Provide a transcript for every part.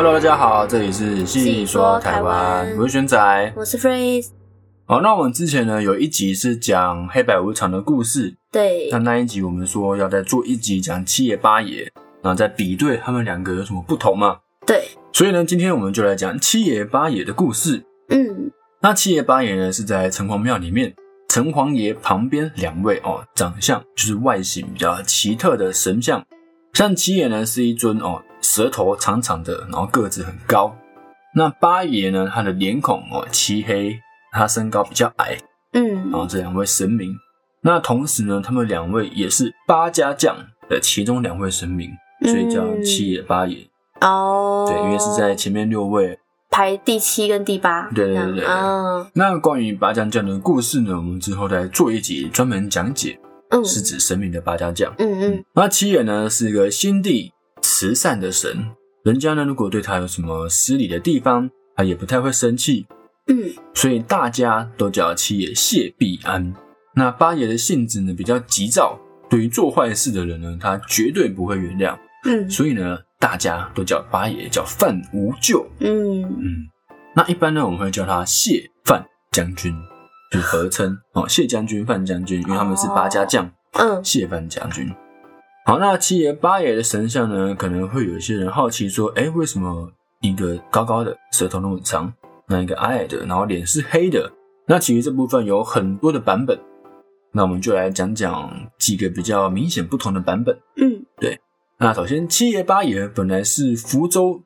Hello，大家好，这里是细说台湾，我是玄仔，我是 Freese。好，那我们之前呢有一集是讲黑白无常的故事，对，那那一集我们说要再做一集讲七爷八爷，然后再比对他们两个有什么不同嘛？对，所以呢，今天我们就来讲七爷八爷的故事。嗯，那七爷八爷呢是在城隍庙里面，城隍爷旁边两位哦，长相就是外形比较奇特的神像，像七爷呢是一尊哦，舌头长长的，然后个子很高。那八爷呢，他的脸孔哦漆黑。他身高比较矮，嗯，然后这两位神明，那同时呢，他们两位也是八家将的其中两位神明，所以叫七爷八爷。哦，对，因为是在前面六位排第七跟第八。对对对嗯。那关于八家将的故事呢，我们之后再做一集专门讲解，嗯，是指神明的八家将。嗯嗯。那七爷呢是一个心地慈善的神，人家呢如果对他有什么失礼的地方，他也不太会生气。嗯，所以大家都叫七爷谢必安。那八爷的性子呢比较急躁，对于做坏事的人呢，他绝对不会原谅。嗯，所以呢，大家都叫八爷叫范无咎。嗯嗯，那一般呢，我们会叫他谢范将军，就合称哦，谢将军、范将军，因为他们是八家将。嗯，谢范将军。好，那七爷八爷的神像呢，可能会有一些人好奇说，哎，为什么一个高高的，舌头那么长？那一个矮矮的，然后脸是黑的。那其实这部分有很多的版本，那我们就来讲讲几个比较明显不同的版本。嗯，对。那首先七爷八爷本来是福州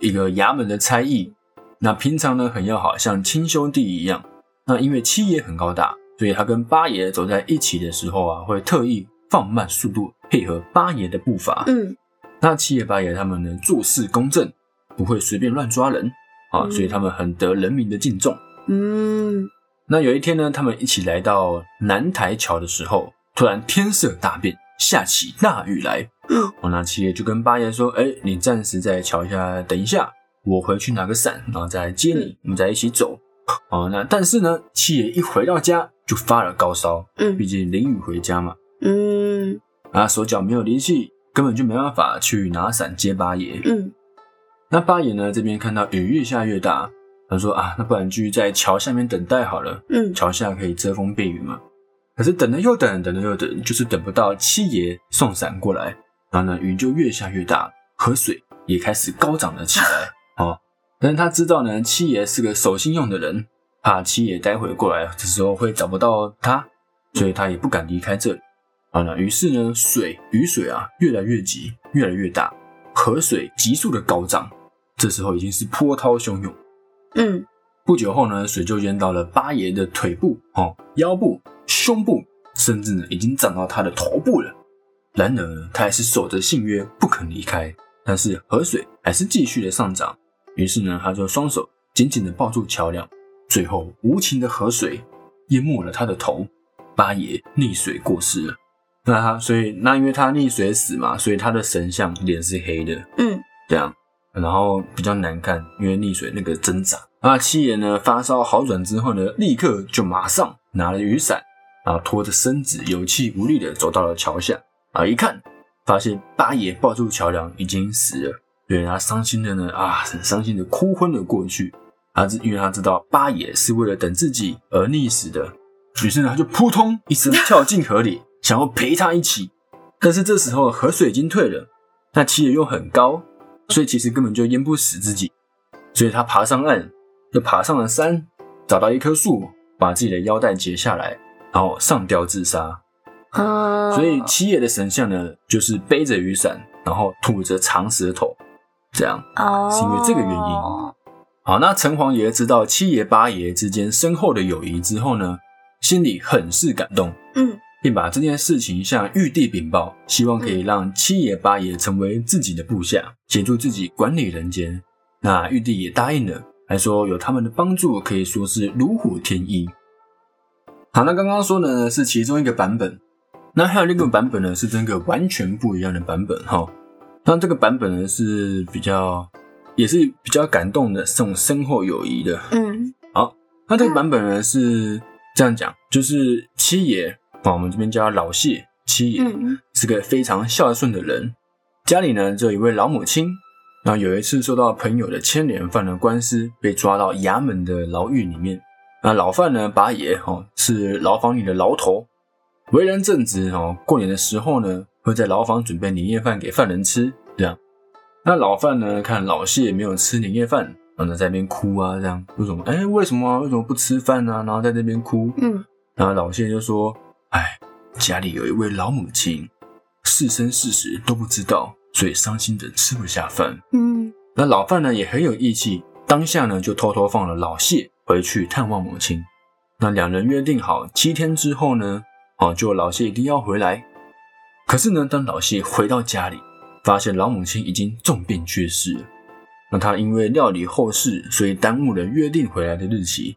一个衙门的差役，那平常呢很要好，像亲兄弟一样。那因为七爷很高大，所以他跟八爷走在一起的时候啊，会特意放慢速度配合八爷的步伐。嗯，那七爷八爷他们呢做事公正，不会随便乱抓人。啊，所以他们很得人民的敬重。嗯，那有一天呢，他们一起来到南台桥的时候，突然天色大变，下起大雨来。嗯，哦，那七爷就跟八爷说：“哎，你暂时在桥下等一下，我回去拿个伞，然后再来接你，我们再一起走。”哦，那但是呢，七爷一回到家就发了高烧。嗯，毕竟淋雨回家嘛。嗯，啊，手脚没有力气，根本就没办法去拿伞接八爷。嗯。那八爷呢？这边看到雨越下越大，他说啊，那不然继续在桥下面等待好了。嗯，桥下可以遮风避雨嘛。可是等了又等，等了又等，就是等不到七爷送伞过来。然后呢，雨就越下越大，河水也开始高涨了起来。哦，但是他知道呢，七爷是个守信用的人，怕七爷待会过来的时候会找不到他，所以他也不敢离开这里。好了，于是呢，水雨水啊越来越急，越来越大，河水急速的高涨。这时候已经是波涛汹涌，嗯，不久后呢，水就淹到了八爷的腿部、哦腰部、胸部，甚至呢已经涨到他的头部了。然而他还是守着信约，不肯离开。但是河水还是继续的上涨，于是呢，他就双手紧紧的抱住桥梁，最后无情的河水淹没了他的头，八爷溺水过世了。那他所以那因为他溺水死嘛，所以他的神像脸是黑的，嗯，这样。然后比较难看，因为溺水那个挣扎。那七爷呢发烧好转之后呢，立刻就马上拿了雨伞，然后拖着身子有气无力的走到了桥下。啊，一看发现八爷抱住桥梁已经死了，所以他伤心的呢啊，很伤心的哭昏了过去。他是因为他知道八爷是为了等自己而溺死的，于是呢他就扑通一声跳进河里，想要陪他一起。但是这时候河水已经退了，那七爷又很高。所以其实根本就淹不死自己，所以他爬上岸，又爬上了山，找到一棵树，把自己的腰带解下来，然后上吊自杀。啊，所以七爷的神像呢，就是背着雨伞，然后吐着长舌头，这样，哦，是因为这个原因。好，那城隍爷知道七爷八爷之间深厚的友谊之后呢，心里很是感动，嗯。并把这件事情向玉帝禀报，希望可以让七爷八爷成为自己的部下，协助自己管理人间。那玉帝也答应了，还说有他们的帮助，可以说是如虎添翼。好，那刚刚说的呢是其中一个版本，那还有另一个版本呢是真个完全不一样的版本哈。那这个版本呢是比较，也是比较感动的，这种深厚友谊的。嗯，好，那这个版本呢是这样讲，就是七爷。啊，我们这边叫老谢七爷，是个非常孝顺的人。家里呢，只有一位老母亲，那有一次受到朋友的牵连，犯了官司，被抓到衙门的牢狱里面。那老范呢，八爷哦，是牢房里的牢头，为人正直哦。过年的时候呢，会在牢房准备年夜饭给犯人吃。这样，那老范呢，看老谢没有吃年夜饭，然后在那边哭啊，这样为什么？哎，为什么？为什么不吃饭呢？然后在那边哭。嗯，然后老谢就说：“哎，家里有一位老母亲，是生是死都不知道。”所以伤心的吃不下饭。嗯，那老范呢也很有义气，当下呢就偷偷放了老谢回去探望母亲。那两人约定好七天之后呢，哦，就老谢一定要回来。可是呢，当老谢回到家里，发现老母亲已经重病去世了。那他因为料理后事，所以耽误了约定回来的日期。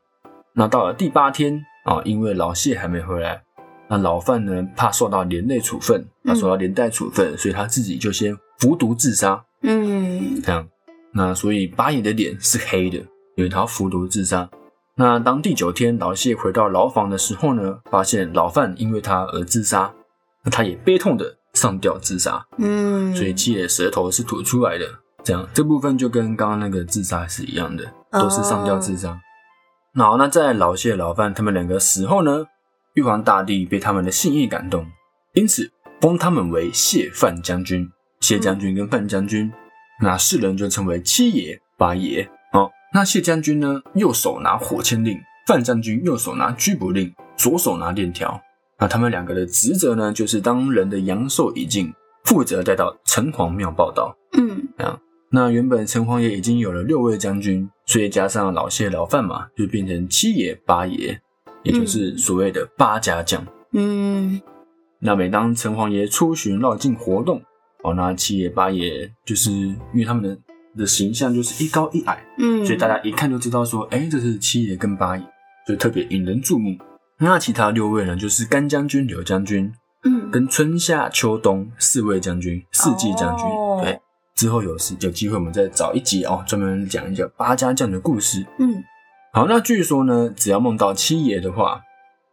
那到了第八天啊，因为老谢还没回来。那老范呢？怕受到连累处分，他受到连带处分，所以他自己就先服毒自杀。嗯，这样，那所以八爷的脸是黑的，因为他服毒自杀。那当第九天老谢回到牢房的时候呢，发现老范因为他而自杀，那他也悲痛的上吊自杀。嗯，所以七爷舌头是吐出来的。这样，这部分就跟刚刚那个自杀是一样的，都是上吊自杀。好，那在老谢、老范他们两个死后呢？玉皇大帝被他们的信义感动，因此封他们为谢范将军。谢将军跟范将军，那世人就称为七爷八爷。哦，那谢将军呢，右手拿火签令；范将军右手拿拘捕令，左手拿链条。那他们两个的职责呢，就是当人的阳寿已尽，负责带到城隍庙报道。嗯，啊。那原本城隍爷已经有了六位将军，所以加上老谢、老范嘛，就变成七爷八爷。也就是所谓的八家将。嗯，那每当城隍爷出巡绕境活动，哦，那七爷八爷就是因为他们的的形象就是一高一矮，嗯，所以大家一看就知道说，哎，这是七爷跟八爷，就特别引人注目。那其他六位呢，就是甘将军、柳将军，嗯，跟春夏秋冬四位将军、四季将军。对，之后有时有机会我们再找一集哦，专门讲一讲八家将的故事。嗯。好，那据说呢，只要梦到七爷的话，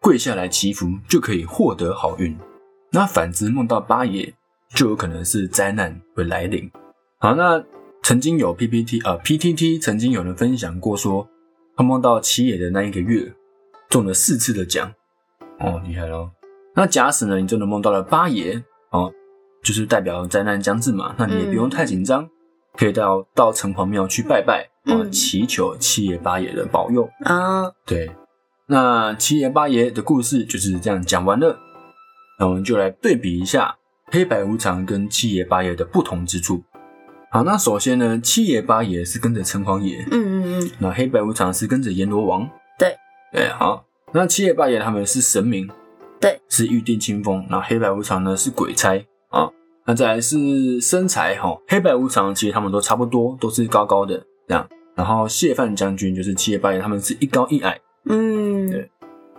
跪下来祈福就可以获得好运。那反之梦到八爷，就有可能是灾难会来临。好，那曾经有 PPT 啊 PTT 曾经有人分享过，说他梦到七爷的那一个月中了四次的奖，哦，厉害喽。那假使呢，你真的梦到了八爷，哦，就是代表灾难将至嘛，那你也不用太紧张，可以到到城隍庙去拜拜。啊，祈求七爷八爷的保佑啊！对，那七爷八爷的故事就是这样讲完了。那我们就来对比一下黑白无常跟七爷八爷的不同之处。好，那首先呢，七爷八爷是跟着城隍爷，嗯嗯嗯，那黑白无常是跟着阎罗王。对，对，好，那七爷八爷他们是神明，对，是玉定清风。那黑白无常呢是鬼差啊。那再来是身材哈，黑白无常其实他们都差不多，都是高高的。这样，然后谢范将军就是七爷八爷，他们是一高一矮。嗯，对。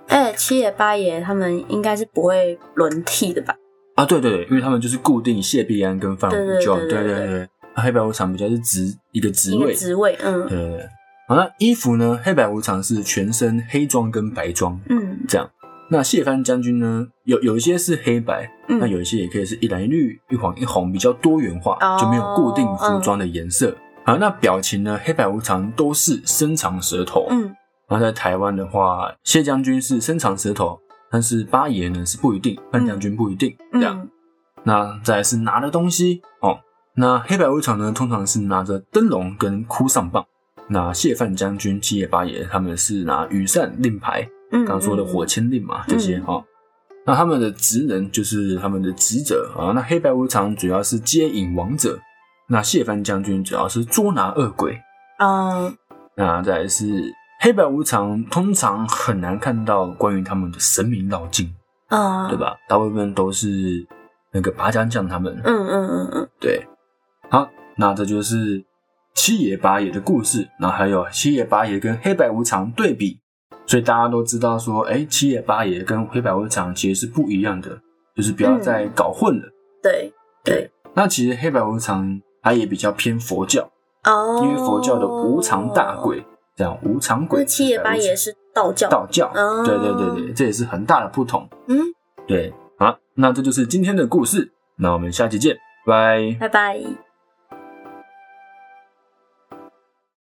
哎，七爷八爷他们应该是不会轮替的吧？啊，对对对，因为他们就是固定谢必安跟范无咎。对对对对。黑白无常比较是职一个职位，职位，嗯。对对对。好，那衣服呢？黑白无常是全身黑装跟白装，嗯，这样。那谢范将军呢？有有一些是黑白，那有一些也可以是一蓝一绿、一黄一红，比较多元化，就没有固定服装的颜色。好，那表情呢？黑白无常都是伸长舌头。嗯，然后在台湾的话，谢将军是伸长舌头，但是八爷呢是不一定，范将军不一定这样。那再是拿的东西哦，那黑白无常呢通常是拿着灯笼跟哭丧棒，那谢范将军、七爷、八爷他们是拿羽扇、令牌，刚刚说的火签令嘛这些哈。那他们的职能就是他们的职责啊。那黑白无常主要是接引王者。那谢帆将军主要是捉拿恶鬼，嗯，那再来是黑白无常，通常很难看到关于他们的神明绕境，啊，对吧？大部分都是那个拔将将他们，嗯嗯嗯嗯，对。好，那这就是七爷八爷的故事，那还有七爷八爷跟黑白无常对比，所以大家都知道说，哎，七爷八爷跟黑白无常其实是不一样的，就是不要再搞混了。对对，那其实黑白无常。它也比较偏佛教哦，因为佛教的无常大鬼，这样无常鬼。七爷八爷是道教，道教，对对对对，这也是很大的不同。嗯，对，好，那这就是今天的故事，那我们下期见，拜拜拜。